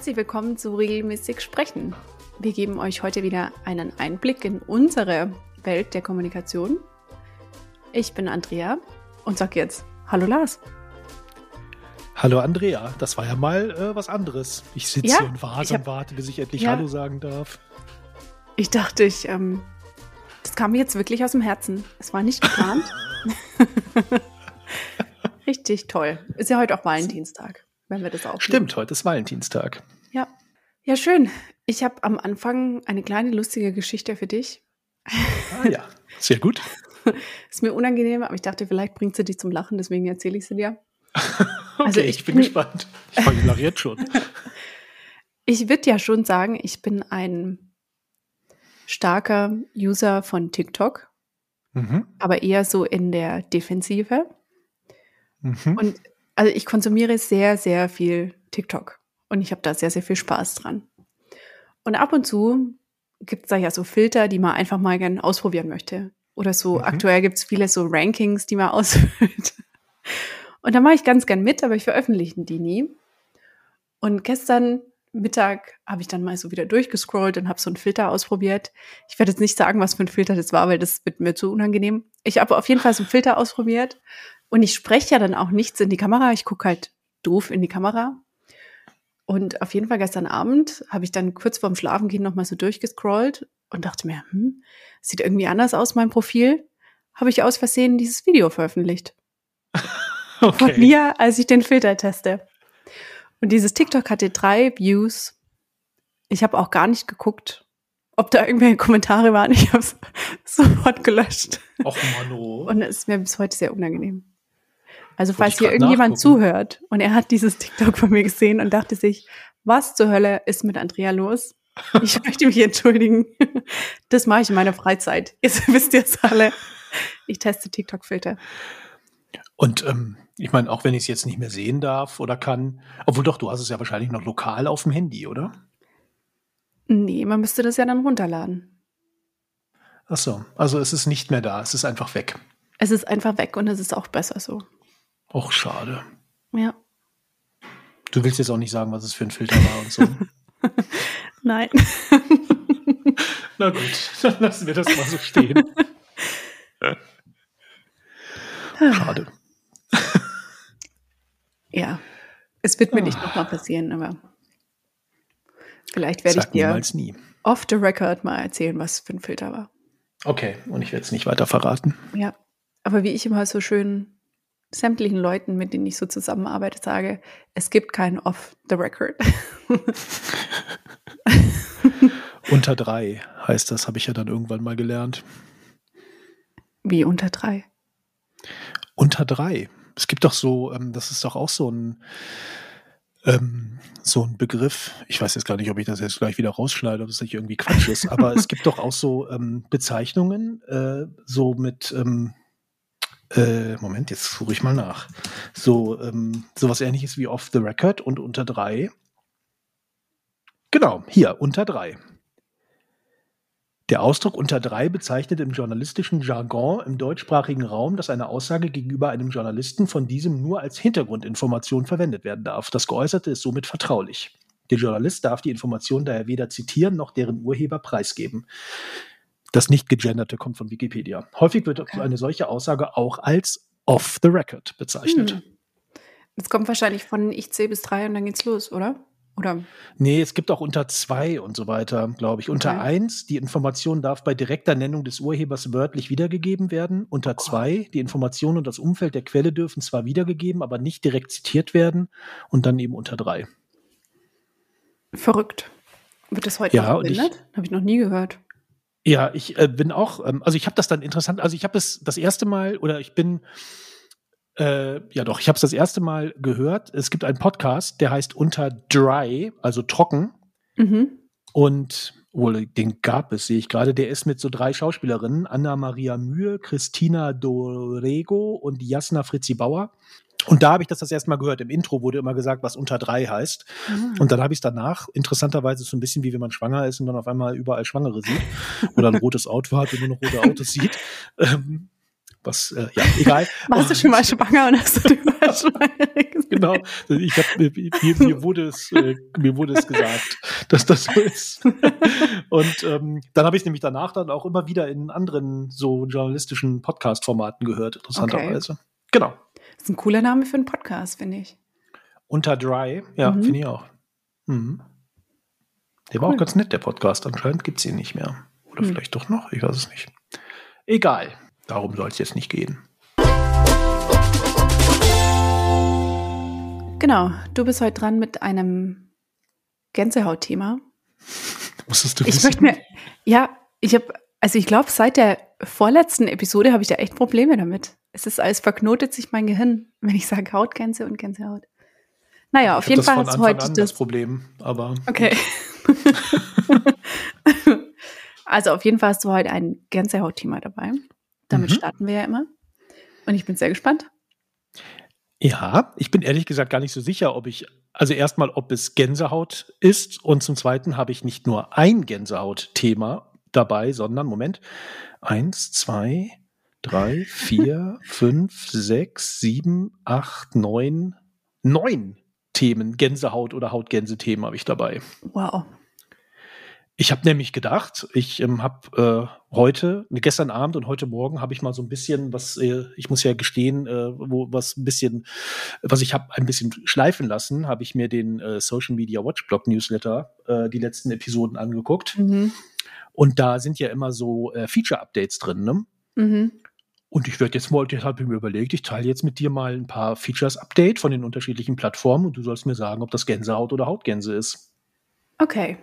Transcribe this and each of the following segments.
Herzlich willkommen zu Regelmäßig Sprechen. Wir geben euch heute wieder einen Einblick in unsere Welt der Kommunikation. Ich bin Andrea und sag jetzt Hallo Lars. Hallo Andrea, das war ja mal äh, was anderes. Ich sitze ja, hier und warte hab, und warte, bis ich endlich ja, Hallo sagen darf. Ich dachte, ich, ähm, das kam mir jetzt wirklich aus dem Herzen. Es war nicht geplant. Richtig toll. Ist ja heute auch Valentinstag wenn wir das auch. Stimmt, heute ist Valentinstag. Ja. Ja, schön. Ich habe am Anfang eine kleine lustige Geschichte für dich. Ah ja, sehr gut. ist mir unangenehm, aber ich dachte, vielleicht bringt sie dich zum Lachen, deswegen erzähle ich sie dir. okay, also ich, ich bin gespannt. Ich fange nach jetzt schon. ich würde ja schon sagen, ich bin ein starker User von TikTok, mhm. aber eher so in der Defensive. Mhm. Und also ich konsumiere sehr, sehr viel TikTok und ich habe da sehr, sehr viel Spaß dran. Und ab und zu gibt es da ja so Filter, die man einfach mal gerne ausprobieren möchte. Oder so, mhm. aktuell gibt es viele so Rankings, die man ausfüllt. Und da mache ich ganz gern mit, aber ich veröffentliche die nie. Und gestern Mittag habe ich dann mal so wieder durchgescrollt und habe so einen Filter ausprobiert. Ich werde jetzt nicht sagen, was für ein Filter das war, weil das wird mir zu unangenehm. Ich habe auf jeden Fall so einen Filter ausprobiert und ich spreche ja dann auch nichts in die Kamera. Ich gucke halt doof in die Kamera. Und auf jeden Fall gestern Abend habe ich dann kurz vorm Schlafengehen nochmal so durchgescrollt und dachte mir, hm, sieht irgendwie anders aus, mein Profil. Habe ich aus Versehen dieses Video veröffentlicht. Okay. Von mir, als ich den Filter teste. Und dieses TikTok hatte drei Views. Ich habe auch gar nicht geguckt, ob da irgendwelche Kommentare waren. Ich habe es sofort gelöscht. Och Mano. Und es ist mir bis heute sehr unangenehm. Also falls hier irgendjemand zuhört und er hat dieses TikTok von mir gesehen und dachte sich, was zur Hölle ist mit Andrea los? Ich möchte mich entschuldigen. Das mache ich in meiner Freizeit. Jetzt wisst ihr es alle. Ich teste TikTok-Filter. Und ähm, ich meine, auch wenn ich es jetzt nicht mehr sehen darf oder kann, obwohl doch, du hast es ja wahrscheinlich noch lokal auf dem Handy, oder? Nee, man müsste das ja dann runterladen. Ach so, also es ist nicht mehr da, es ist einfach weg. Es ist einfach weg und es ist auch besser so. Och, schade. Ja. Du willst jetzt auch nicht sagen, was es für ein Filter war und so. Nein. Na gut, dann lassen wir das mal so stehen. Schade. Ja, es wird mir nicht nochmal passieren, aber vielleicht werde ich dir off the record mal erzählen, was für ein Filter war. Okay, und ich werde es nicht weiter verraten. Ja, aber wie ich immer so schön sämtlichen Leuten, mit denen ich so zusammenarbeite, sage, es gibt keinen Off the Record. unter drei heißt das, habe ich ja dann irgendwann mal gelernt. Wie unter drei? Unter drei. Es gibt doch so, ähm, das ist doch auch so ein, ähm, so ein Begriff. Ich weiß jetzt gar nicht, ob ich das jetzt gleich wieder rausschneide, ob es nicht irgendwie Quatsch ist, aber es gibt doch auch so ähm, Bezeichnungen, äh, so mit, ähm, äh, Moment, jetzt suche ich mal nach. So, ähm, sowas ähnliches wie Off the Record und unter drei. Genau, hier, unter drei. Der Ausdruck unter drei bezeichnet im journalistischen Jargon im deutschsprachigen Raum, dass eine Aussage gegenüber einem Journalisten von diesem nur als Hintergrundinformation verwendet werden darf. Das Geäußerte ist somit vertraulich. Der Journalist darf die Information daher weder zitieren noch deren Urheber preisgeben. Das nicht gegenderte kommt von Wikipedia. Häufig wird okay. eine solche Aussage auch als off the record bezeichnet. Hm. Das kommt wahrscheinlich von ich zähle bis drei und dann geht's los, oder? Oder? Nee, es gibt auch unter zwei und so weiter, glaube ich. Okay. Unter eins, die Information darf bei direkter Nennung des Urhebers wörtlich wiedergegeben werden. Unter oh. zwei, die Information und das Umfeld der Quelle dürfen zwar wiedergegeben, aber nicht direkt zitiert werden. Und dann eben unter drei. Verrückt. Wird das heute ja, noch verwendet? Habe ich noch nie gehört. Ja, ich äh, bin auch, ähm, also ich habe das dann interessant, also ich habe es das erste Mal oder ich bin, äh, ja doch, ich habe es das erste Mal gehört. Es gibt einen Podcast, der heißt Unter Dry, also trocken. Mhm. Und wohl den gab es, sehe ich gerade. Der ist mit so drei Schauspielerinnen, Anna Maria Mühe, Christina Dorego und Jasna Fritzi Bauer. Und da habe ich das das erste Mal gehört. Im Intro wurde immer gesagt, was unter drei heißt. Mhm. Und dann habe ich es danach, interessanterweise so ein bisschen wie wenn man schwanger ist und dann auf einmal überall Schwangere sieht oder ein rotes Auto hat und nur noch rote Autos sieht. Ähm, was, äh, ja, egal. Warst du schon mal schwanger und hast du mal schwanger Genau, ich hab, mir, mir, wurde es, äh, mir wurde es gesagt, dass das so ist. und ähm, dann habe ich nämlich danach dann auch immer wieder in anderen so journalistischen Podcast-Formaten gehört, interessanterweise. Okay. Genau. Das ist ein cooler Name für einen Podcast, finde ich. Unter Dry, ja, mhm. finde ich auch. Mhm. Der cool. war auch ganz nett, der Podcast. Anscheinend gibt es ihn nicht mehr. Oder mhm. vielleicht doch noch, ich weiß es nicht. Egal, darum soll es jetzt nicht gehen. Genau, du bist heute dran mit einem Gänsehautthema. Musstest du Ich möchte mir, ja, ich habe, also ich glaube, seit der vorletzten Episode habe ich da echt Probleme damit. Es ist alles verknotet sich mein Gehirn, wenn ich sage Hautgänse und Gänsehaut. Naja, auf jeden Fall hast du heute das, das Problem, aber. Okay. also auf jeden Fall hast du heute ein Gänsehaut-Thema dabei. Damit mhm. starten wir ja immer. Und ich bin sehr gespannt. Ja, ich bin ehrlich gesagt gar nicht so sicher, ob ich, also erstmal, ob es Gänsehaut ist und zum Zweiten habe ich nicht nur ein Gänsehaut-Thema dabei, sondern, Moment, eins, zwei, drei, vier, fünf, sechs, sieben, acht, neun, neun Themen, Gänsehaut oder Hautgänse-Themen habe ich dabei. Wow. Ich habe nämlich gedacht, ich ähm, habe äh, heute, gestern Abend und heute Morgen habe ich mal so ein bisschen, was äh, ich muss ja gestehen, äh, wo was ein bisschen, was ich habe ein bisschen schleifen lassen, habe ich mir den äh, Social Media Watchblog Newsletter äh, die letzten Episoden angeguckt. Mhm. Und da sind ja immer so äh, Feature-Updates drin, ne? Mhm. Und ich werde jetzt mal, deshalb habe ich mir überlegt, ich teile jetzt mit dir mal ein paar Features-Update von den unterschiedlichen Plattformen und du sollst mir sagen, ob das Gänsehaut oder Hautgänse ist. Okay.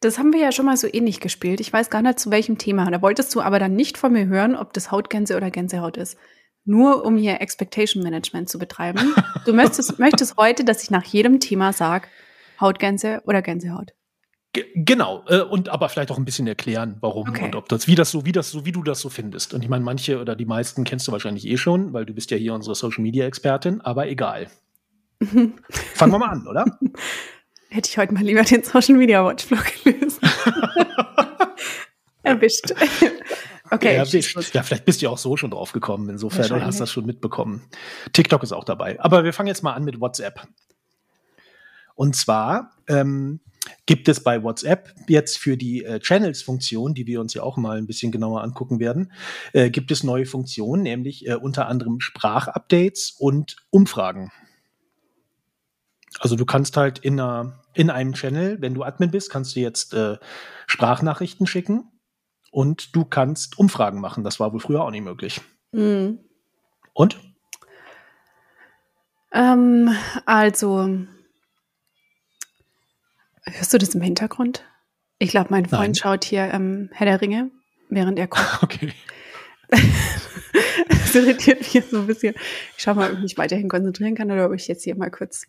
Das haben wir ja schon mal so ähnlich gespielt. Ich weiß gar nicht zu welchem Thema. Da wolltest du aber dann nicht von mir hören, ob das Hautgänse oder Gänsehaut ist. Nur um hier Expectation Management zu betreiben. Du möchtest, möchtest heute, dass ich nach jedem Thema sage, Hautgänse oder Gänsehaut genau, äh, und aber vielleicht auch ein bisschen erklären, warum okay. und ob das, wie das so, wie das so, wie du das so findest. Und ich meine, manche oder die meisten kennst du wahrscheinlich eh schon, weil du bist ja hier unsere Social Media Expertin, aber egal. Fangen wir mal an, oder? Hätte ich heute mal lieber den Social Media Watch Vlog gelöst. Erwischt. Okay. Erwischt. Ja, vielleicht bist du ja auch so schon drauf gekommen. Insofern hast du das schon mitbekommen. TikTok ist auch dabei. Aber wir fangen jetzt mal an mit WhatsApp. Und zwar ähm, gibt es bei WhatsApp jetzt für die äh, Channels-Funktion, die wir uns ja auch mal ein bisschen genauer angucken werden, äh, gibt es neue Funktionen, nämlich äh, unter anderem Sprachupdates und Umfragen. Also du kannst halt in, einer, in einem Channel, wenn du Admin bist, kannst du jetzt äh, Sprachnachrichten schicken und du kannst Umfragen machen. Das war wohl früher auch nicht möglich. Mhm. Und? Ähm, also Hörst du das im Hintergrund? Ich glaube, mein Freund Nein. schaut hier ähm, Herr der Ringe, während er kocht. Okay. das irritiert mich jetzt so ein bisschen. Ich schaue mal, ob ich mich weiterhin konzentrieren kann oder ob ich jetzt hier mal kurz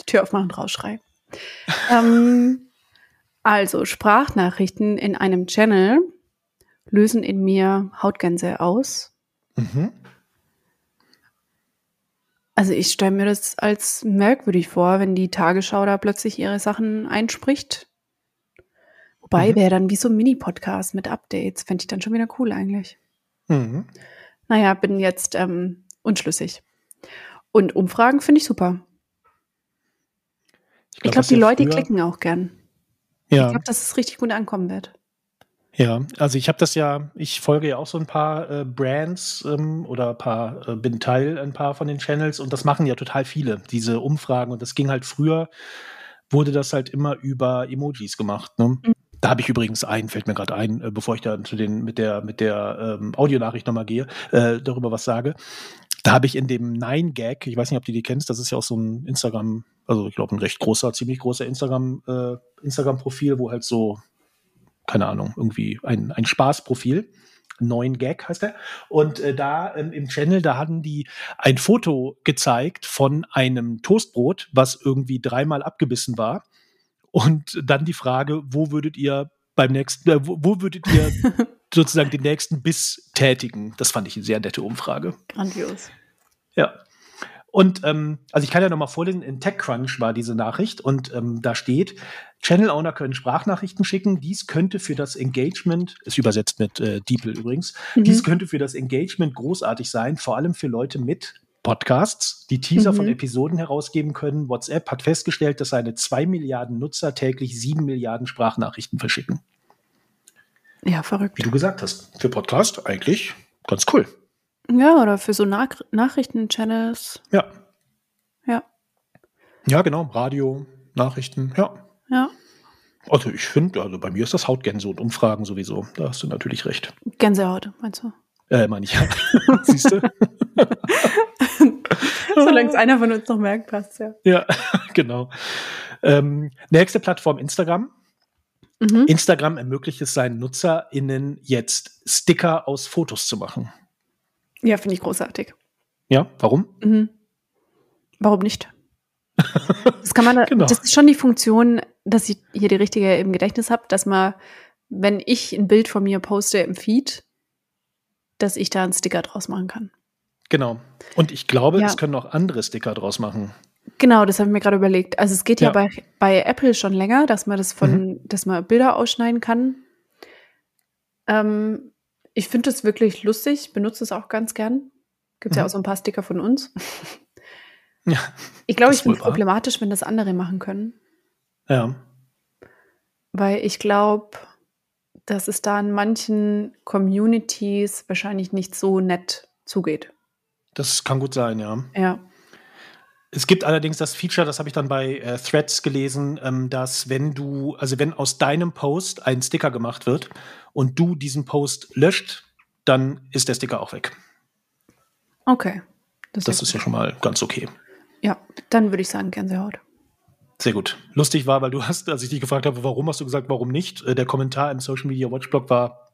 die Tür aufmachen und rausschreie. ähm, also, Sprachnachrichten in einem Channel lösen in mir Hautgänse aus. Mhm. Also ich stelle mir das als merkwürdig vor, wenn die Tagesschau da plötzlich ihre Sachen einspricht. Wobei mhm. wäre dann wie so ein Mini-Podcast mit Updates. Fände ich dann schon wieder cool eigentlich. Mhm. Naja, bin jetzt ähm, unschlüssig. Und Umfragen finde ich super. Ich glaube, glaub, die Leute klicken auch gern. Ja. Ich glaube, dass es richtig gut ankommen wird. Ja, also ich habe das ja, ich folge ja auch so ein paar äh, Brands ähm, oder ein paar, äh, bin Teil ein paar von den Channels und das machen ja total viele, diese Umfragen. Und das ging halt früher, wurde das halt immer über Emojis gemacht. Ne? Mhm. Da habe ich übrigens einen, fällt mir gerade ein, äh, bevor ich da zu den mit der mit der ähm, Audionachricht nochmal gehe, äh, darüber was sage. Da habe ich in dem Nine Gag, ich weiß nicht, ob du die kennst, das ist ja auch so ein Instagram, also ich glaube ein recht großer, ziemlich großer Instagram äh, Instagram Profil, wo halt so keine Ahnung, irgendwie ein, ein Spaßprofil. Neuen Gag heißt er. Und äh, da ähm, im Channel, da hatten die ein Foto gezeigt von einem Toastbrot, was irgendwie dreimal abgebissen war. Und dann die Frage, wo würdet ihr beim nächsten, äh, wo, wo würdet ihr sozusagen den nächsten Biss tätigen? Das fand ich eine sehr nette Umfrage. Grandios. Ja. Und ähm, also ich kann ja noch mal vorlesen, in TechCrunch war diese Nachricht und ähm, da steht, Channel Owner können Sprachnachrichten schicken. Dies könnte für das Engagement, ist übersetzt mit äh, DeepL übrigens, mhm. dies könnte für das Engagement großartig sein, vor allem für Leute mit Podcasts, die Teaser mhm. von Episoden herausgeben können. WhatsApp hat festgestellt, dass seine zwei Milliarden Nutzer täglich sieben Milliarden Sprachnachrichten verschicken. Ja, verrückt. Wie du gesagt hast, für Podcast eigentlich ganz cool. Ja, oder für so Nach Nachrichten-Channels. Ja. Ja. Ja, genau. Radio, Nachrichten, ja. Ja. Also ich finde, also bei mir ist das Hautgänse und Umfragen sowieso. Da hast du natürlich recht. Gänsehaut, meinst du? Äh, meine ich ja. Siehst du? Solange es einer von uns noch merkt, passt ja. Ja, genau. Ähm, nächste Plattform Instagram. Mhm. Instagram ermöglicht es seinen NutzerInnen jetzt Sticker aus Fotos zu machen. Ja, finde ich großartig. Ja, warum? Mhm. Warum nicht? Das kann man, genau. das ist schon die Funktion, dass ich hier die richtige im Gedächtnis habe, dass man, wenn ich ein Bild von mir poste im Feed, dass ich da einen Sticker draus machen kann. Genau. Und ich glaube, ja. es können auch andere Sticker draus machen. Genau, das habe ich mir gerade überlegt. Also es geht ja, ja bei, bei Apple schon länger, dass man das von, mhm. dass man Bilder ausschneiden kann. Ähm, ich finde das wirklich lustig, benutze es auch ganz gern. Gibt es mhm. ja auch so ein paar Sticker von uns. Ja, ich glaube, ich es problematisch, wenn das andere machen können. Ja. Weil ich glaube, dass es da in manchen Communities wahrscheinlich nicht so nett zugeht. Das kann gut sein, ja. Ja. Es gibt allerdings das Feature, das habe ich dann bei äh, Threads gelesen, ähm, dass wenn du, also wenn aus deinem Post ein Sticker gemacht wird und du diesen Post löscht, dann ist der Sticker auch weg. Okay. Das, das ist ja schon mal ganz okay. Ja, dann würde ich sagen Gänsehaut. Sehr gut. Lustig war, weil du hast, als ich dich gefragt habe, warum hast du gesagt, warum nicht? Äh, der Kommentar im Social Media Watch Blog war,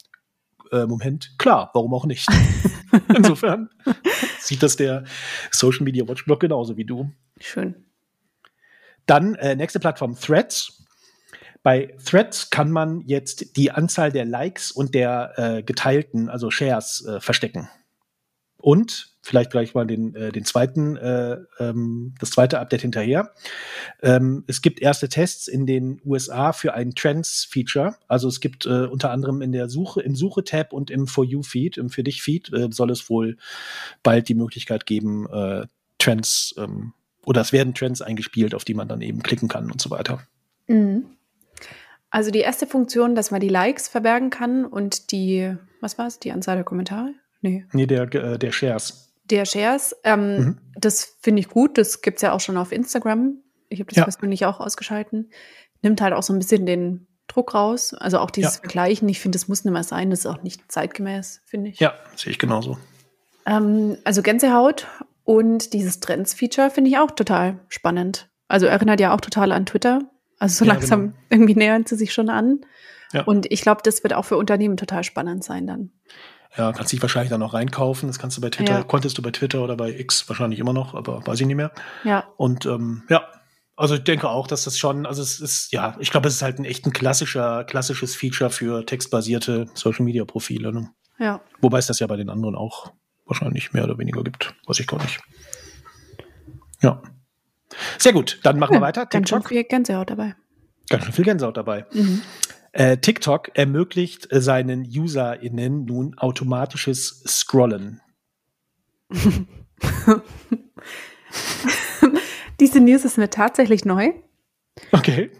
äh, Moment, klar, warum auch nicht? Insofern sieht das der Social Media Watch Blog genauso wie du. Schön. Dann äh, nächste Plattform Threads. Bei Threads kann man jetzt die Anzahl der Likes und der äh, geteilten, also Shares, äh, verstecken. Und vielleicht gleich mal den, äh, den zweiten, äh, ähm, das zweite Update hinterher. Ähm, es gibt erste Tests in den USA für ein Trends-Feature. Also es gibt äh, unter anderem in der Suche, im Suche-Tab und im For You-Feed, im Für dich-Feed, äh, soll es wohl bald die Möglichkeit geben, äh, Trends ähm, oder es werden Trends eingespielt, auf die man dann eben klicken kann und so weiter. Mhm. Also die erste Funktion, dass man die Likes verbergen kann und die, was war es, die Anzahl der Kommentare? Nee. Nee, der, äh, der Shares. Der Shares, ähm, mhm. das finde ich gut. Das gibt es ja auch schon auf Instagram. Ich habe das ja. persönlich auch ausgeschalten. Nimmt halt auch so ein bisschen den Druck raus. Also auch dieses ja. Vergleichen. Ich finde, das muss nicht mehr sein. Das ist auch nicht zeitgemäß, finde ich. Ja, sehe ich genauso. Ähm, also Gänsehaut und dieses Trends-Feature finde ich auch total spannend. Also erinnert ja auch total an Twitter. Also so ja, langsam genau. irgendwie nähern sie sich schon an. Ja. Und ich glaube, das wird auch für Unternehmen total spannend sein dann. Ja, kannst dich wahrscheinlich dann noch reinkaufen. Das kannst du bei Twitter, ja. konntest du bei Twitter oder bei X wahrscheinlich immer noch, aber weiß ich nicht mehr. Ja. Und ähm, ja, also ich denke auch, dass das schon, also es ist, ja, ich glaube, es ist halt ein echt ein klassischer, klassisches Feature für textbasierte Social Media Profile. Ne? Ja. Wobei es das ja bei den anderen auch wahrscheinlich mehr oder weniger gibt. Weiß ich gar nicht. Ja. Sehr gut, dann machen wir weiter. TikTok. Ganz schön viel Gänsehaut dabei. Ganz schön viel Gänsehaut dabei. Mhm. Äh, TikTok ermöglicht äh, seinen UserInnen nun automatisches Scrollen. Diese News ist mir tatsächlich neu. Okay.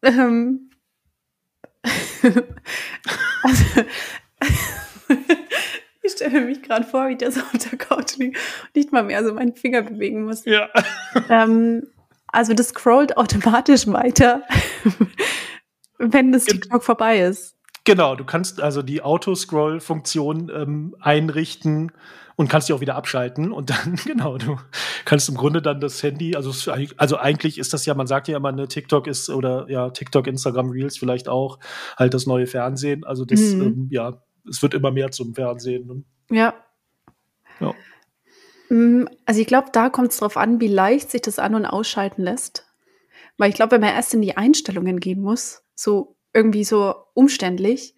Ähm. also, ich stelle mich gerade vor, wie der so auf der Couch liegt und nicht mal mehr so meinen Finger bewegen muss. Ja. Ähm, also das scrollt automatisch weiter wenn das TikTok vorbei ist. Genau, du kannst also die Autoscroll-Funktion ähm, einrichten und kannst die auch wieder abschalten und dann, genau, du kannst im Grunde dann das Handy, also, also eigentlich ist das ja, man sagt ja immer, ne, TikTok ist oder ja, TikTok, Instagram Reels vielleicht auch halt das neue Fernsehen. Also das, mhm. ähm, ja, es wird immer mehr zum Fernsehen. Ne? Ja. Ja. Mm, also ich glaube, da kommt es drauf an, wie leicht sich das an- und ausschalten lässt. Weil ich glaube, wenn man erst in die Einstellungen gehen muss, so irgendwie so umständlich,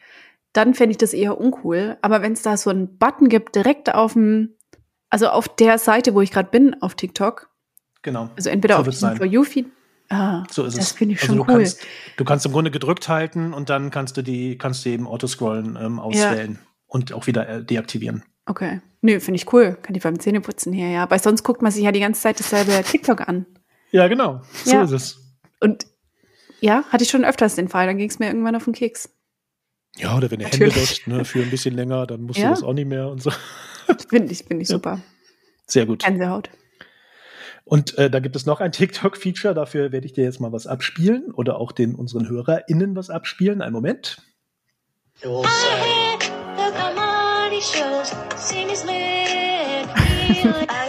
dann fände ich das eher uncool. Aber wenn es da so einen Button gibt, direkt auf dem, Also auf der Seite, wo ich gerade bin, auf TikTok. Genau. Also entweder so auf diesem For You-Feed. Ah, so ist das es. finde ich also schon du cool. Kannst, du kannst im Grunde gedrückt halten und dann kannst du die, kannst du eben Autoscrollen ähm, auswählen ja. und auch wieder äh, deaktivieren. Okay. Nö, finde ich cool. Kann ich beim Zähneputzen hier, ja. Weil sonst guckt man sich ja die ganze Zeit dasselbe TikTok an. Ja, genau. So ja. ist es. Und ja, hatte ich schon öfters den Fall. Dann ging es mir irgendwann auf den Keks. Ja, oder wenn du Hände wäscht, ne, für ein bisschen länger, dann musst ja. du das auch nicht mehr und so. Finde ich, finde ich ja. super. Sehr gut. Gänsehaut. Und äh, da gibt es noch ein TikTok-Feature, dafür werde ich dir jetzt mal was abspielen oder auch den unseren HörerInnen was abspielen. Einen Moment.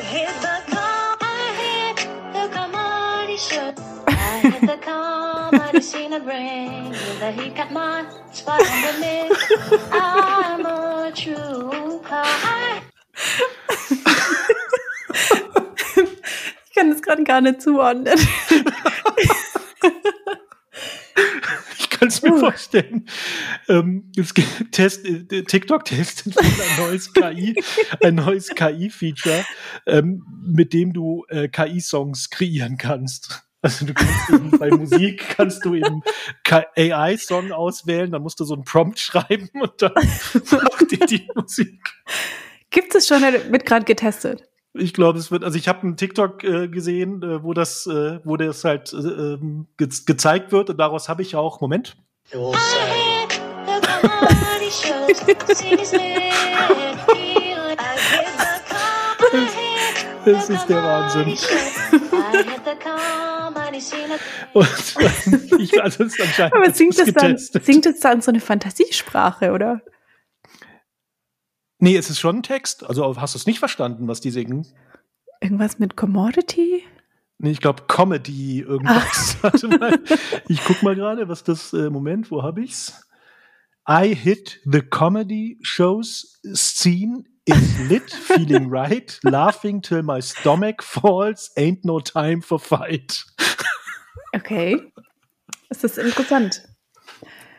Ich kann das gerade gar nicht zuordnen. ich kann es mir uh. vorstellen. Ähm, es Test, äh, TikTok testet ein neues KI, ein neues KI-Feature, ähm, mit dem du äh, KI-Songs kreieren kannst. Also du kannst eben bei Musik kannst du eben AI-Song auswählen, dann musst du so einen Prompt schreiben und dann macht dir die Musik. Gibt es schon, wird gerade getestet? Ich glaube, es wird, also ich habe einen TikTok äh, gesehen, äh, wo das, äh, wo das halt äh, ähm, ge gezeigt wird und daraus habe ich auch, Moment. das ist der Wahnsinn. Und ich, also es anscheinend Aber singt es, dann, singt es dann so eine Fantasiesprache, oder? Nee, es ist schon ein Text. Also hast du es nicht verstanden, was die singen? Irgendwas mit Commodity? Nee, ich glaube Comedy irgendwas. Warte mal. Ich guck mal gerade, was das äh, Moment, wo habe ich's? I hit the comedy shows scene is lit, feeling right, laughing till my stomach falls, ain't no time for fight. Okay. Das ist interessant.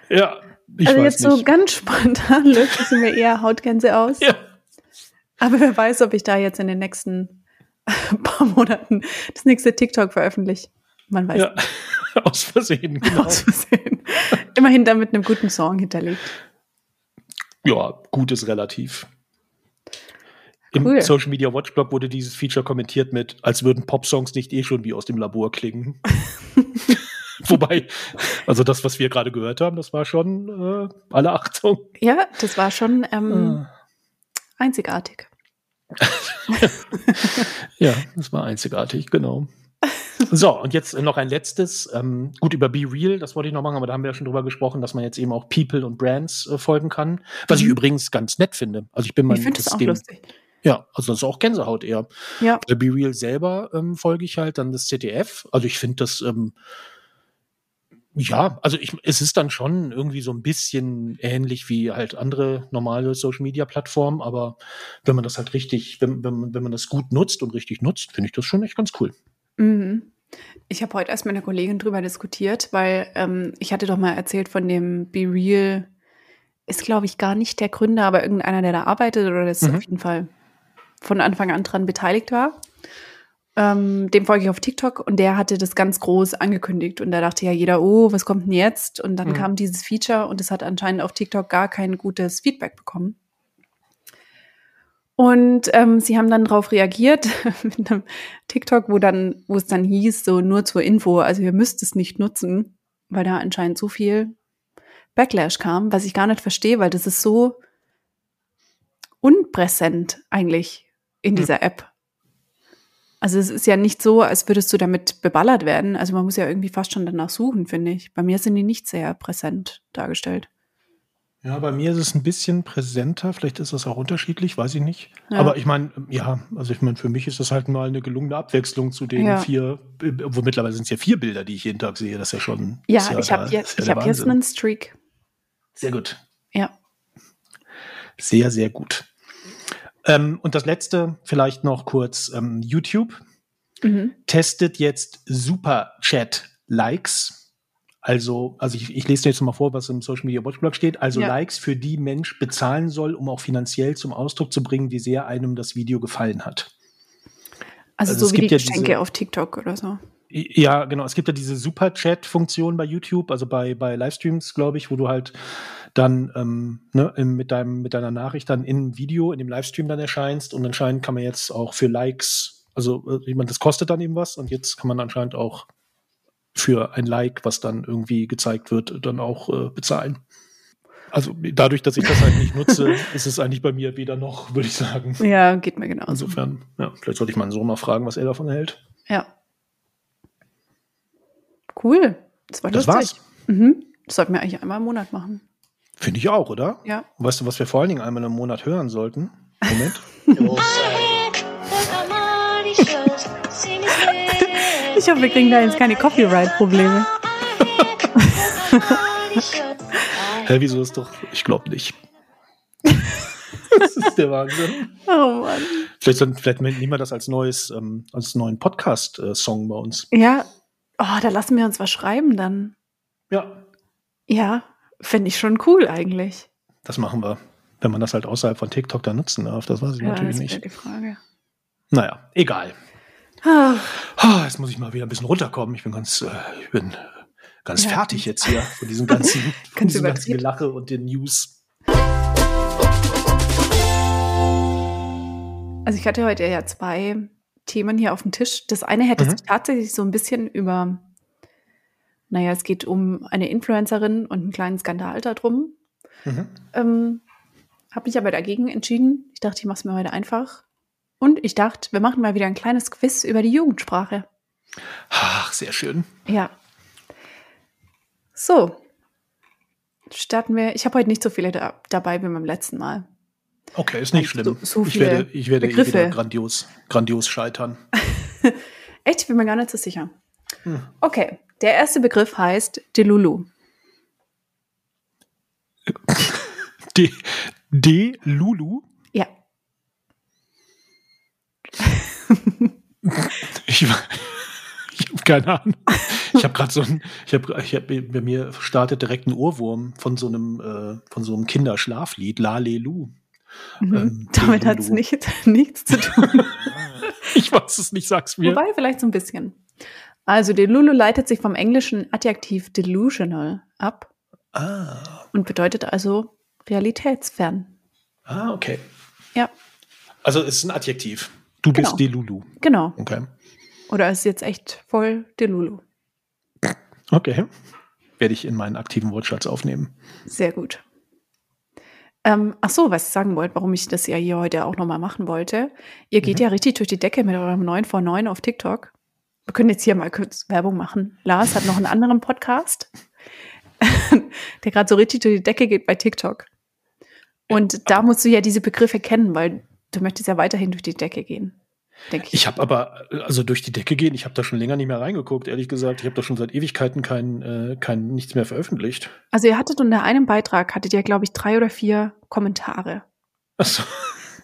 Ja, ich also jetzt nicht. so ganz spontan löst es mir eher Hautgänse aus. Ja. Aber wer weiß, ob ich da jetzt in den nächsten paar Monaten das nächste TikTok veröffentliche. Man weiß. Ja. Aus Versehen, genau. Aus Versehen. Immerhin dann mit einem guten Song hinterlegt. Ja, gut ist relativ. Im Cool. Social Media Watchblog wurde dieses Feature kommentiert mit, als würden Popsongs nicht eh schon wie aus dem Labor klingen. Wobei, also das, was wir gerade gehört haben, das war schon äh, alle Achtung. Ja, das war schon ähm, einzigartig. ja, das war einzigartig, genau. So, und jetzt noch ein letztes. Ähm, gut, über Be Real, das wollte ich noch machen, aber da haben wir ja schon drüber gesprochen, dass man jetzt eben auch People und Brands äh, folgen kann. Was ich Mhm. übrigens ganz nett finde. Also ich bin mal Ich finde das auch lustig. Ja, also das ist auch Gänsehaut eher. Ja. Bei Be Real selber ähm, folge ich halt dann das ZDF. Also ich finde das, ähm, ja, also ich, es ist dann schon irgendwie so ein bisschen ähnlich wie halt andere normale Social Media Plattformen, aber wenn man das halt richtig, wenn, wenn, man- wenn man das gut nutzt und richtig nutzt, finde ich das schon echt ganz cool. Mhm. Ich habe heute erst mit einer Kollegin drüber diskutiert, weil ähm, ich hatte doch mal erzählt von dem Be Real, ist glaube ich gar nicht der Gründer, aber irgendeiner, der da arbeitet oder das Mhm. auf jeden Fall von Anfang an dran beteiligt war. Ähm, dem folge ich auf TikTok und der hatte das ganz groß angekündigt und da dachte ja jeder, oh, was kommt denn jetzt? Und dann Mhm. kam dieses Feature und es hat anscheinend auf TikTok gar kein gutes Feedback bekommen. Und ähm, sie haben dann darauf reagiert mit einem TikTok, wo dann, wo es dann hieß, so nur zur Info, also ihr müsst es nicht nutzen, weil da anscheinend so viel Backlash kam, was ich gar nicht verstehe, weil das ist so unpräsent eigentlich in Hm. dieser App. Also es ist ja nicht so, als würdest du damit beballert werden. Also man muss ja irgendwie fast schon danach suchen, finde ich. Bei mir sind die nicht sehr präsent dargestellt. Ja, bei mir ist es ein bisschen präsenter. Vielleicht ist das auch unterschiedlich, weiß ich nicht. Ja. Aber ich meine, ja, also ich meine, für mich ist das halt mal eine gelungene Abwechslung zu den Ja. vier, obwohl mittlerweile sind es ja vier Bilder, die ich jeden Tag sehe. Das ist ja schon. Ja, ist ich habe jetzt, ja ich hab jetzt einen Streak. Sehr gut. Ja. Sehr, sehr gut. Ähm, und das letzte vielleicht noch kurz. Ähm, YouTube Mhm. testet jetzt Super Chat Likes Also, also ich, ich lese dir jetzt mal vor, was im Social Media Watchblog steht. Also Ja. Likes, für die Mensch bezahlen soll, um auch finanziell zum Ausdruck zu bringen, wie sehr einem das Video gefallen hat. Also, Also so wie die ja Geschenke diese- auf TikTok oder so. Ja, genau. Es gibt ja diese Super-Chat-Funktion bei YouTube, also bei, bei Livestreams, glaube ich, wo du halt dann ähm, ne, mit, deinem, mit deiner Nachricht dann im Video, in dem Livestream dann erscheinst. Und anscheinend kann man jetzt auch für Likes, also äh, ich meine, das kostet dann eben was. Und jetzt kann man anscheinend auch für ein Like, was dann irgendwie gezeigt wird, dann auch äh, bezahlen. Also dadurch, dass ich das halt nicht nutze, ist es eigentlich bei mir weder noch, würde ich sagen. Ja, geht mir genauso. Insofern, ja, vielleicht sollte ich meinen Sohn mal fragen, was er davon hält. Ja. Cool. Das war Das lustig. war's. Mhm. Das sollten wir eigentlich einmal im Monat machen. Finde ich auch, oder? Ja. Weißt du, was wir vor allen Dingen einmal im Monat hören sollten? Moment. Ich hoffe, wir kriegen da jetzt keine Copyright-Probleme. Hä, wieso ist doch? Ich glaube nicht. das ist der Wahnsinn. Oh Mann. Vielleicht, vielleicht nehmen wir das als neues, ähm, als neuen Podcast-Song bei uns. Ja. Oh, da lassen wir uns was schreiben dann. Ja, Ja, fände ich schon cool eigentlich. das machen wir. Wenn man das halt außerhalb von TikTok dann nutzen darf, das weiß ich Ja, natürlich das nicht. die Frage. Naja, egal. Ah, Ah, jetzt muss ich mal wieder ein bisschen runterkommen. Ich bin ganz, äh, ich bin ganz Ja. fertig jetzt hier von diesem ganzen, von diesem ganzen. Gelache und den News. Also ich hatte heute ja zwei Themen hier auf dem Tisch. Das eine hätte Mhm. sich tatsächlich so ein bisschen über, naja, es geht um eine Influencerin und einen kleinen Skandal darum. Mhm. Ähm, habe mich aber dagegen entschieden. Ich dachte, ich mache es mir heute einfach. Und ich dachte, wir machen mal wieder ein kleines Quiz über die Jugendsprache. Ach, sehr schön. Ja. So. Starten wir. Ich habe heute nicht so viele da, dabei wie beim letzten Mal. Okay, ist nicht So- schlimm. so ich viele werde, ich werde eh wieder grandios, grandios scheitern. Echt? Ich bin mir gar nicht so sicher. Hm. Okay. Der erste Begriff heißt Delulu. De, De Lulu. Ja. Ich, ich habe keine Ahnung. Ich habe gerade so ein, ich habe, ich hab, bei mir startet direkt ein Ohrwurm von so einem, äh, von so einem Kinderschlaflied, La Lelu. Mhm. Ähm, Damit hat es nicht, nichts zu tun. Ich weiß es nicht, sag's mir. Wobei, vielleicht so ein bisschen. Also, Delulu leitet sich vom englischen Adjektiv delusional ab Ah, und bedeutet also realitätsfern. ah, okay. Ja, Also es ist ein Adjektiv. Du Genau. bist Delulu. genau. Okay. Oder ist jetzt echt voll Delulu. Okay. Werde ich in meinen aktiven Wortschatz aufnehmen. Sehr gut. Ähm, ach so, was ich sagen wollte, warum ich das ja hier heute auch nochmal machen wollte. Ihr geht Mhm. ja richtig durch die Decke mit eurem 9 vor 9 auf TikTok. Wir können jetzt hier mal kurz Werbung machen. Lars hat noch einen anderen Podcast, der gerade so richtig durch die Decke geht bei TikTok. Und da musst du ja diese Begriffe kennen, weil du möchtest ja weiterhin durch die Decke gehen, denke ich. Ich habe aber, also durch die Decke gehen, ich habe da schon länger nicht mehr reingeguckt, ehrlich gesagt. Ich habe da schon seit Ewigkeiten kein, äh, kein nichts mehr veröffentlicht. Also ihr hattet unter einem Beitrag, hattet ihr, glaube ich, drei oder vier Kommentare. Achso.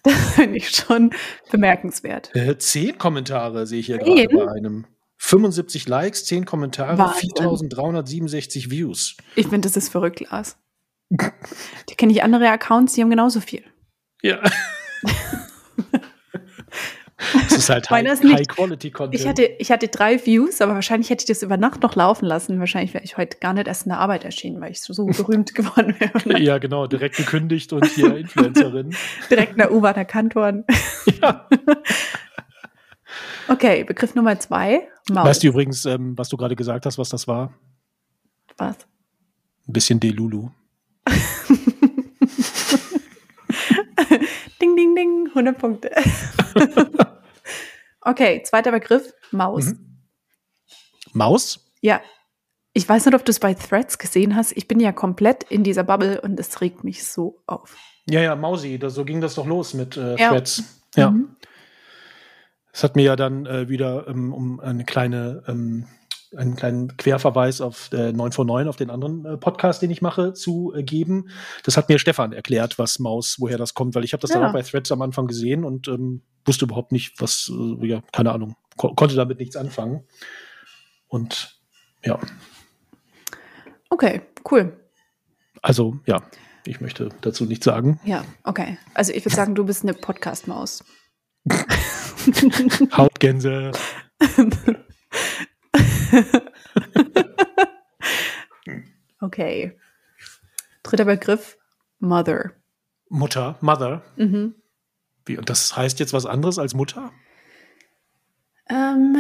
Das finde ich schon bemerkenswert. Äh, zehn Kommentare sehe ich hier gerade bei einem. 75 Likes, 10 Kommentare, Wahnsinn. 4367 Views. Ich finde, das ist verrückt, Lars. Die kenne ich andere Accounts, die haben genauso viel. Ja. Es ist halt Meiner High. Ich hatte, ich hatte drei Views, aber wahrscheinlich hätte ich das über Nacht noch laufen lassen. Wahrscheinlich wäre ich heute gar nicht erst in der Arbeit erschienen, weil ich so, so berühmt geworden wäre. ja, genau, direkt gekündigt und hier Influencerin. Direkt in der U-Bahn erkannt worden. ja. Okay, Begriff Nummer zwei. Maus. Weißt du übrigens, ähm, was du gerade gesagt hast, was das war? was? Ein bisschen Delulu. Ding, ding, ding, 100 Punkte. okay, zweiter Begriff, Maus. Mhm. Maus? Ja, ich weiß nicht, ob du es bei Threads gesehen hast. Ich bin ja komplett in dieser Bubble und es regt mich so auf. Ja, ja, Mausi, das, so ging das doch los mit äh, Ja. Threads. Ja. Mhm. Es hat mir ja dann äh, wieder ähm, um eine kleine, ähm, einen kleinen Querverweis auf äh, 9 von 9 auf den anderen äh, Podcast, den ich mache, zu äh, geben. Das hat mir Stefan erklärt, was Maus, woher das kommt, weil ich habe das dann Ja. auch bei Threads am Anfang gesehen und ähm, wusste überhaupt nicht, was, äh, ja, keine Ahnung, ko konnte damit nichts anfangen. Und ja, Okay, cool. Also, ja, ich möchte dazu nichts sagen. Ja, okay. Also ich würde sagen, du bist eine Podcast-Maus. Hautgänse. okay. Dritter Begriff, Mother. Mutter, Mother. Mhm. Wie, und das heißt jetzt was anderes als Mutter? Ähm,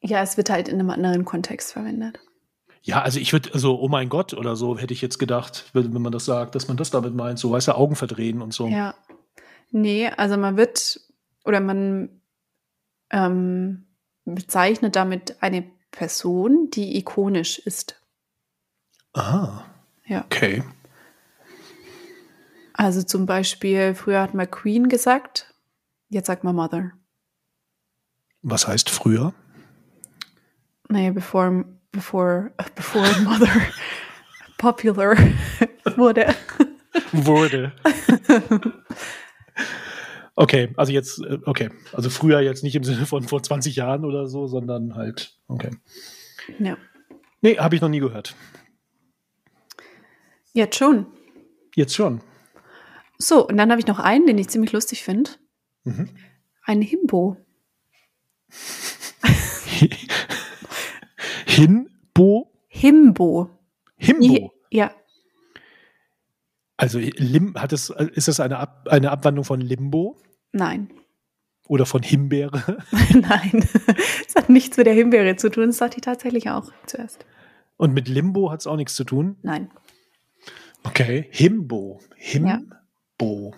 ja, es wird halt in einem anderen Kontext verwendet. Ja, also ich würde, also, oh mein Gott oder so, hätte ich jetzt gedacht, wenn, wenn man das sagt, dass man das damit meint, so weiße Augen verdrehen und so. Ja. Nee, also man wird oder man ähm, bezeichnet damit eine Person, die ikonisch ist. Ah. Ja. Okay. Also zum Beispiel, früher hat man Queen gesagt, jetzt sagt man Mother. Was heißt früher? Naja, bevor, bevor, bevor Mother popular wurde. Wurde. Okay, also jetzt, äh, okay. Also früher jetzt nicht im Sinne von vor 20 Jahren oder so, sondern halt, okay. Ja. Nee, habe ich noch nie gehört. Jetzt schon. Jetzt schon. So, und dann habe ich noch einen, den ich ziemlich lustig finde. Mhm. Ein Himbo. Hinbo? Himbo. Himbo. Ja. Also Lim, hat es, ist das eine, Ab, eine Abwandlung von Limbo Nein. oder von Himbeere? Nein. Es hat nichts mit der Himbeere zu tun. Das sagt die tatsächlich auch zuerst. Und mit Limbo hat es auch nichts zu tun? Nein. Okay. Himbo. Himbo.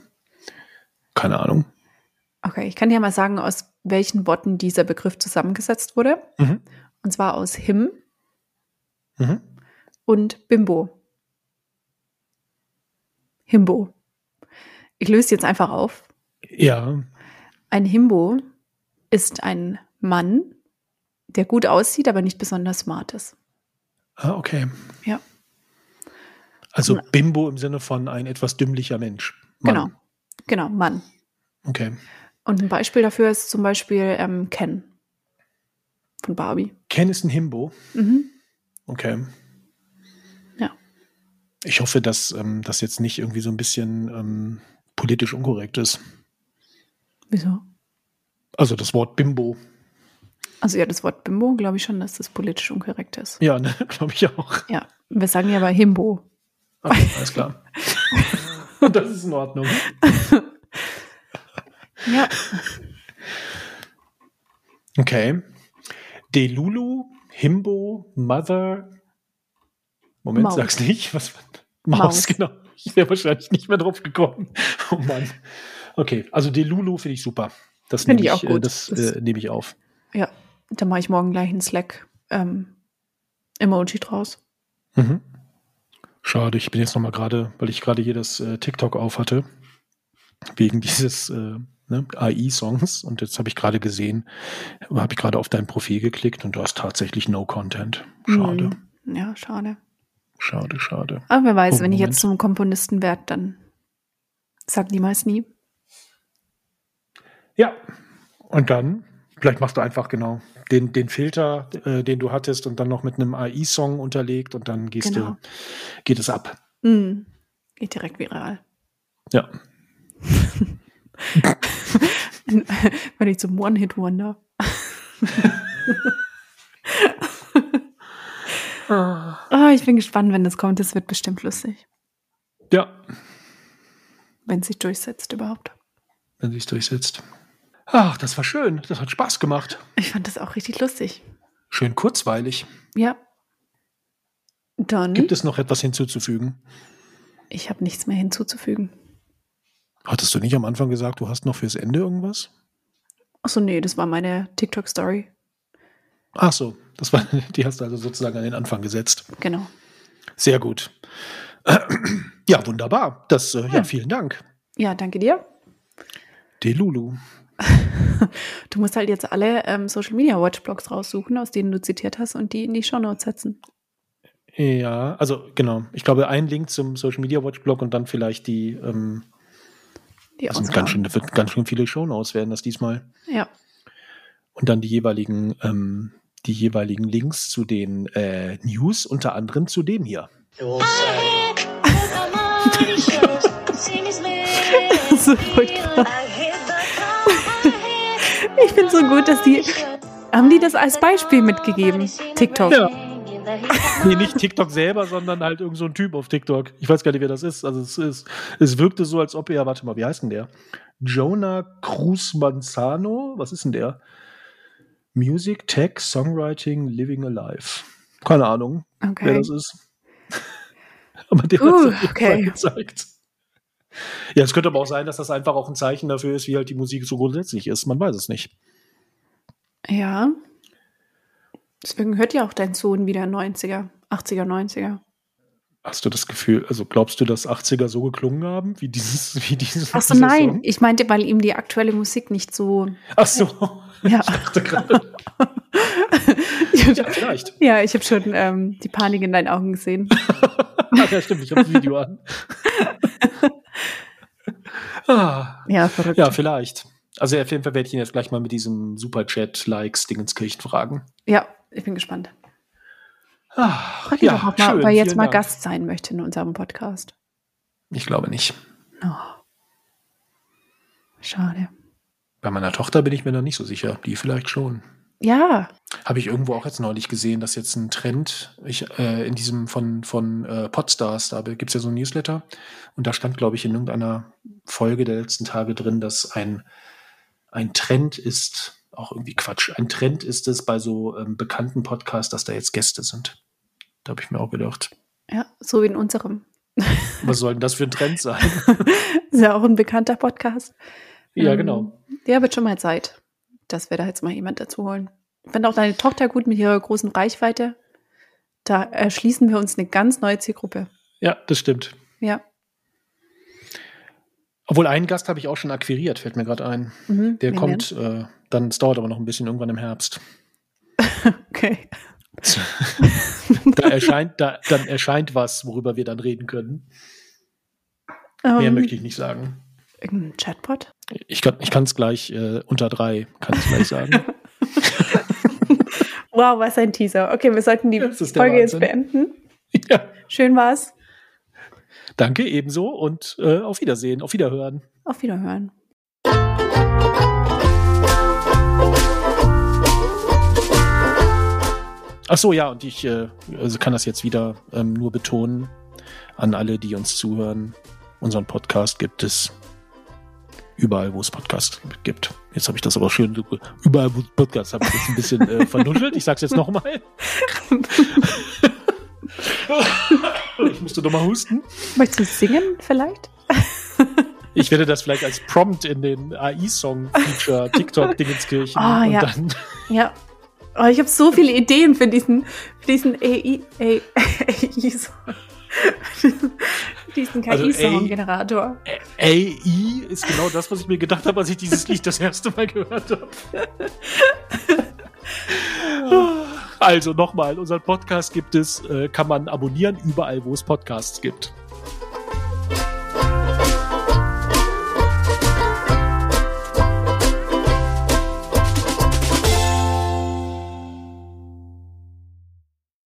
Keine Ahnung. Okay, ich kann dir mal sagen, aus welchen Worten dieser Begriff zusammengesetzt wurde. Mhm. Und zwar aus Him Mhm. und Bimbo. Himbo. Ich löse jetzt einfach auf. Ja. Ein Himbo ist ein Mann, der gut aussieht, aber nicht besonders smart ist. Ah, okay. Ja. Also. Bimbo im Sinne von ein etwas dümmlicher Mensch. Mann. Genau. Genau, Mann. Okay. Und ein Beispiel dafür ist zum Beispiel ähm, Ken von Barbie. Ken ist ein Himbo. Mhm. Okay. Ich hoffe, dass ähm, das jetzt nicht irgendwie so ein bisschen ähm, politisch unkorrekt ist. Wieso? Also das Wort Bimbo. Also ja, das Wort Bimbo glaube ich schon, dass das politisch unkorrekt ist. Ja, ne, glaube ich auch. Ja, wir sagen ja aber Himbo. Okay, alles klar. das ist in Ordnung. Ja. Okay. Delulu, Himbo, Mother. Moment, Maus. sag's nicht. Was? Maus, Maus. genau. Ich wäre wahrscheinlich nicht mehr drauf gekommen. Oh Mann. Okay, also Delulu finde ich super. Das nehme ich ich, auch äh, gut. das, Das- äh, nehme ich auf. Ja, da mache ich morgen gleich einen Slack ähm, Emoji draus. Mhm. Schade, ich bin jetzt noch mal gerade, weil ich gerade hier das äh, TikTok auf hatte, wegen dieses äh, ne, AI-Songs und jetzt habe ich gerade gesehen, habe ich gerade auf dein Profil geklickt und du hast tatsächlich No Content. Schade, Mhm. Ja, schade. Schade, schade. Aber wer weiß, Oh, wenn ich jetzt zum Komponisten werde, dann sag niemals nie. Ja, und dann, vielleicht machst du einfach genau den, den Filter, äh, den du hattest und dann noch mit einem AI-Song unterlegt und dann gehst Genau. du, geht es ab. Mhm. Geht direkt viral. Ja. Werde ich zum One-Hit-Wonder. Ah, ich bin gespannt, wenn das kommt. Das wird bestimmt lustig. Ja, Wenn es sich durchsetzt überhaupt. wenn es durchsetzt. Ach, das war schön. Das hat Spaß gemacht. Ich fand das auch richtig lustig. Schön kurzweilig. Ja. Dann, Gibt es noch etwas hinzuzufügen? ich habe nichts mehr hinzuzufügen. Hattest du nicht am Anfang gesagt, du hast noch fürs Ende irgendwas? Achso, nee, das war meine TikTok-Story. Ach so, das war, die hast du also sozusagen an den Anfang gesetzt. Genau. Sehr gut. Ja, wunderbar. Das, äh, ja, Ja. vielen Dank. Ja, danke dir. Delulu. Du musst halt jetzt alle ähm, Social Media Watch Blogs raussuchen, aus denen du zitiert hast und die in die Shownotes setzen. Ja, also genau. Ich glaube, ein Link zum Social Media Watch Blog und dann vielleicht die, ähm, Die das sind ganz schön, wird ganz schön viele Shownotes werden das diesmal. Ja, Und dann die jeweiligen ähm, die jeweiligen Links zu den äh, News, unter anderem zu dem hier. so ich finde so gut, dass die haben die das als Beispiel mitgegeben, TikTok. Ja. nee, nicht TikTok selber, sondern halt irgend so ein Typ auf TikTok. Ich weiß gar nicht, wer das ist. Also es, ist, es wirkte so, als ob er, warte mal, wie heißt denn der? Jonah Cruz Manzano, was ist denn der? Music, Tech, Songwriting, Living Alive. Keine Ahnung, okay. wer das ist. aber der uh, hat es okay. gezeigt. Ja, es könnte aber auch sein, dass das einfach auch ein Zeichen dafür ist, wie halt die Musik so grundsätzlich ist. Man weiß es nicht. Ja. Deswegen hört ja auch dein Sohn wieder 90er, 80er, 90er. Hast du das Gefühl, also glaubst du, dass 80er so geklungen haben, wie dieses, wie dieses? Ach so, nein. Song? Ich meinte, weil ihm die aktuelle Musik nicht so. Ach so. Ja. Ich dachte gerade. ja, vielleicht. Ja, ich habe schon ähm, die Panik in deinen Augen gesehen. ja, stimmt, ich habe das Video an. ah. Ja, verrückt. Ja, vielleicht. Also auf jeden Fall werde ich ihn jetzt gleich mal mit diesem Superchat-Likes-Dingenskirchen fragen. Ja, ich bin gespannt. Ach, Frag ihn ja, doch auch mal, ob er jetzt mal Dank. Gast sein möchte in unserem Podcast. Ich glaube nicht. Oh. Schade. Bei meiner Tochter bin ich mir noch nicht so sicher. Die vielleicht schon. Ja. Habe ich irgendwo auch jetzt neulich gesehen, dass jetzt ein Trend, ich, äh, in diesem von, von äh, Podstars, da gibt es ja so ein Newsletter. Und da stand, glaube ich, in irgendeiner Folge der letzten Tage drin, dass ein, ein Trend ist, auch irgendwie Quatsch, ein Trend ist es bei so ähm, bekannten Podcasts, dass da jetzt Gäste sind. Da habe ich mir auch gedacht. Ja, so wie in unserem. Was soll denn das für ein Trend sein? ist ja auch ein bekannter Podcast. Ja, ähm, genau. Der wird schon mal Zeit, dass wir da jetzt mal jemand dazu holen. Finde auch deine Tochter gut mit ihrer großen Reichweite. Da erschließen wir uns eine ganz neue Zielgruppe. Ja, das stimmt. Ja. Obwohl einen Gast habe ich auch schon akquiriert, fällt mir gerade ein. Mhm, Der kommt, äh, dann, es dauert aber noch ein bisschen irgendwann im Herbst. okay. da erscheint, da, dann erscheint was, worüber wir dann reden können. Um, Mehr ähm, möchte ich nicht sagen. Irgendein Chatbot? Ich kann es gleich äh, unter drei, kann ich gleich sagen. wow, was ein Teaser. Okay, wir sollten die Folge jetzt beenden. Ja. Schön war's. Danke, ebenso und äh, auf Wiedersehen, auf Wiederhören. Auf Wiederhören. Ach so, ja, und ich äh, also kann das jetzt wieder ähm, nur betonen an alle, die uns zuhören. Unseren Podcast gibt es überall, wo es Podcasts gibt. Jetzt habe ich das aber schön, überall, wo es Podcasts habe ich jetzt ein bisschen äh, vernuschelt. Ich sag's jetzt nochmal. ich musste nochmal husten. Möchtest du singen vielleicht? Ich werde das vielleicht als Prompt in den AI-Song-Feature TikTok-Dingenskirchen. Ah, ja. Dann ja. Oh, ich habe so viele Ideen für diesen, für diesen AI-Song. Diesen KI-Song-Generator. Also AI ist genau das, was ich mir gedacht habe, als ich dieses Lied das erste Mal gehört habe. Also nochmal, unseren Podcast gibt es, äh, kann man abonnieren, überall, wo es Podcasts gibt.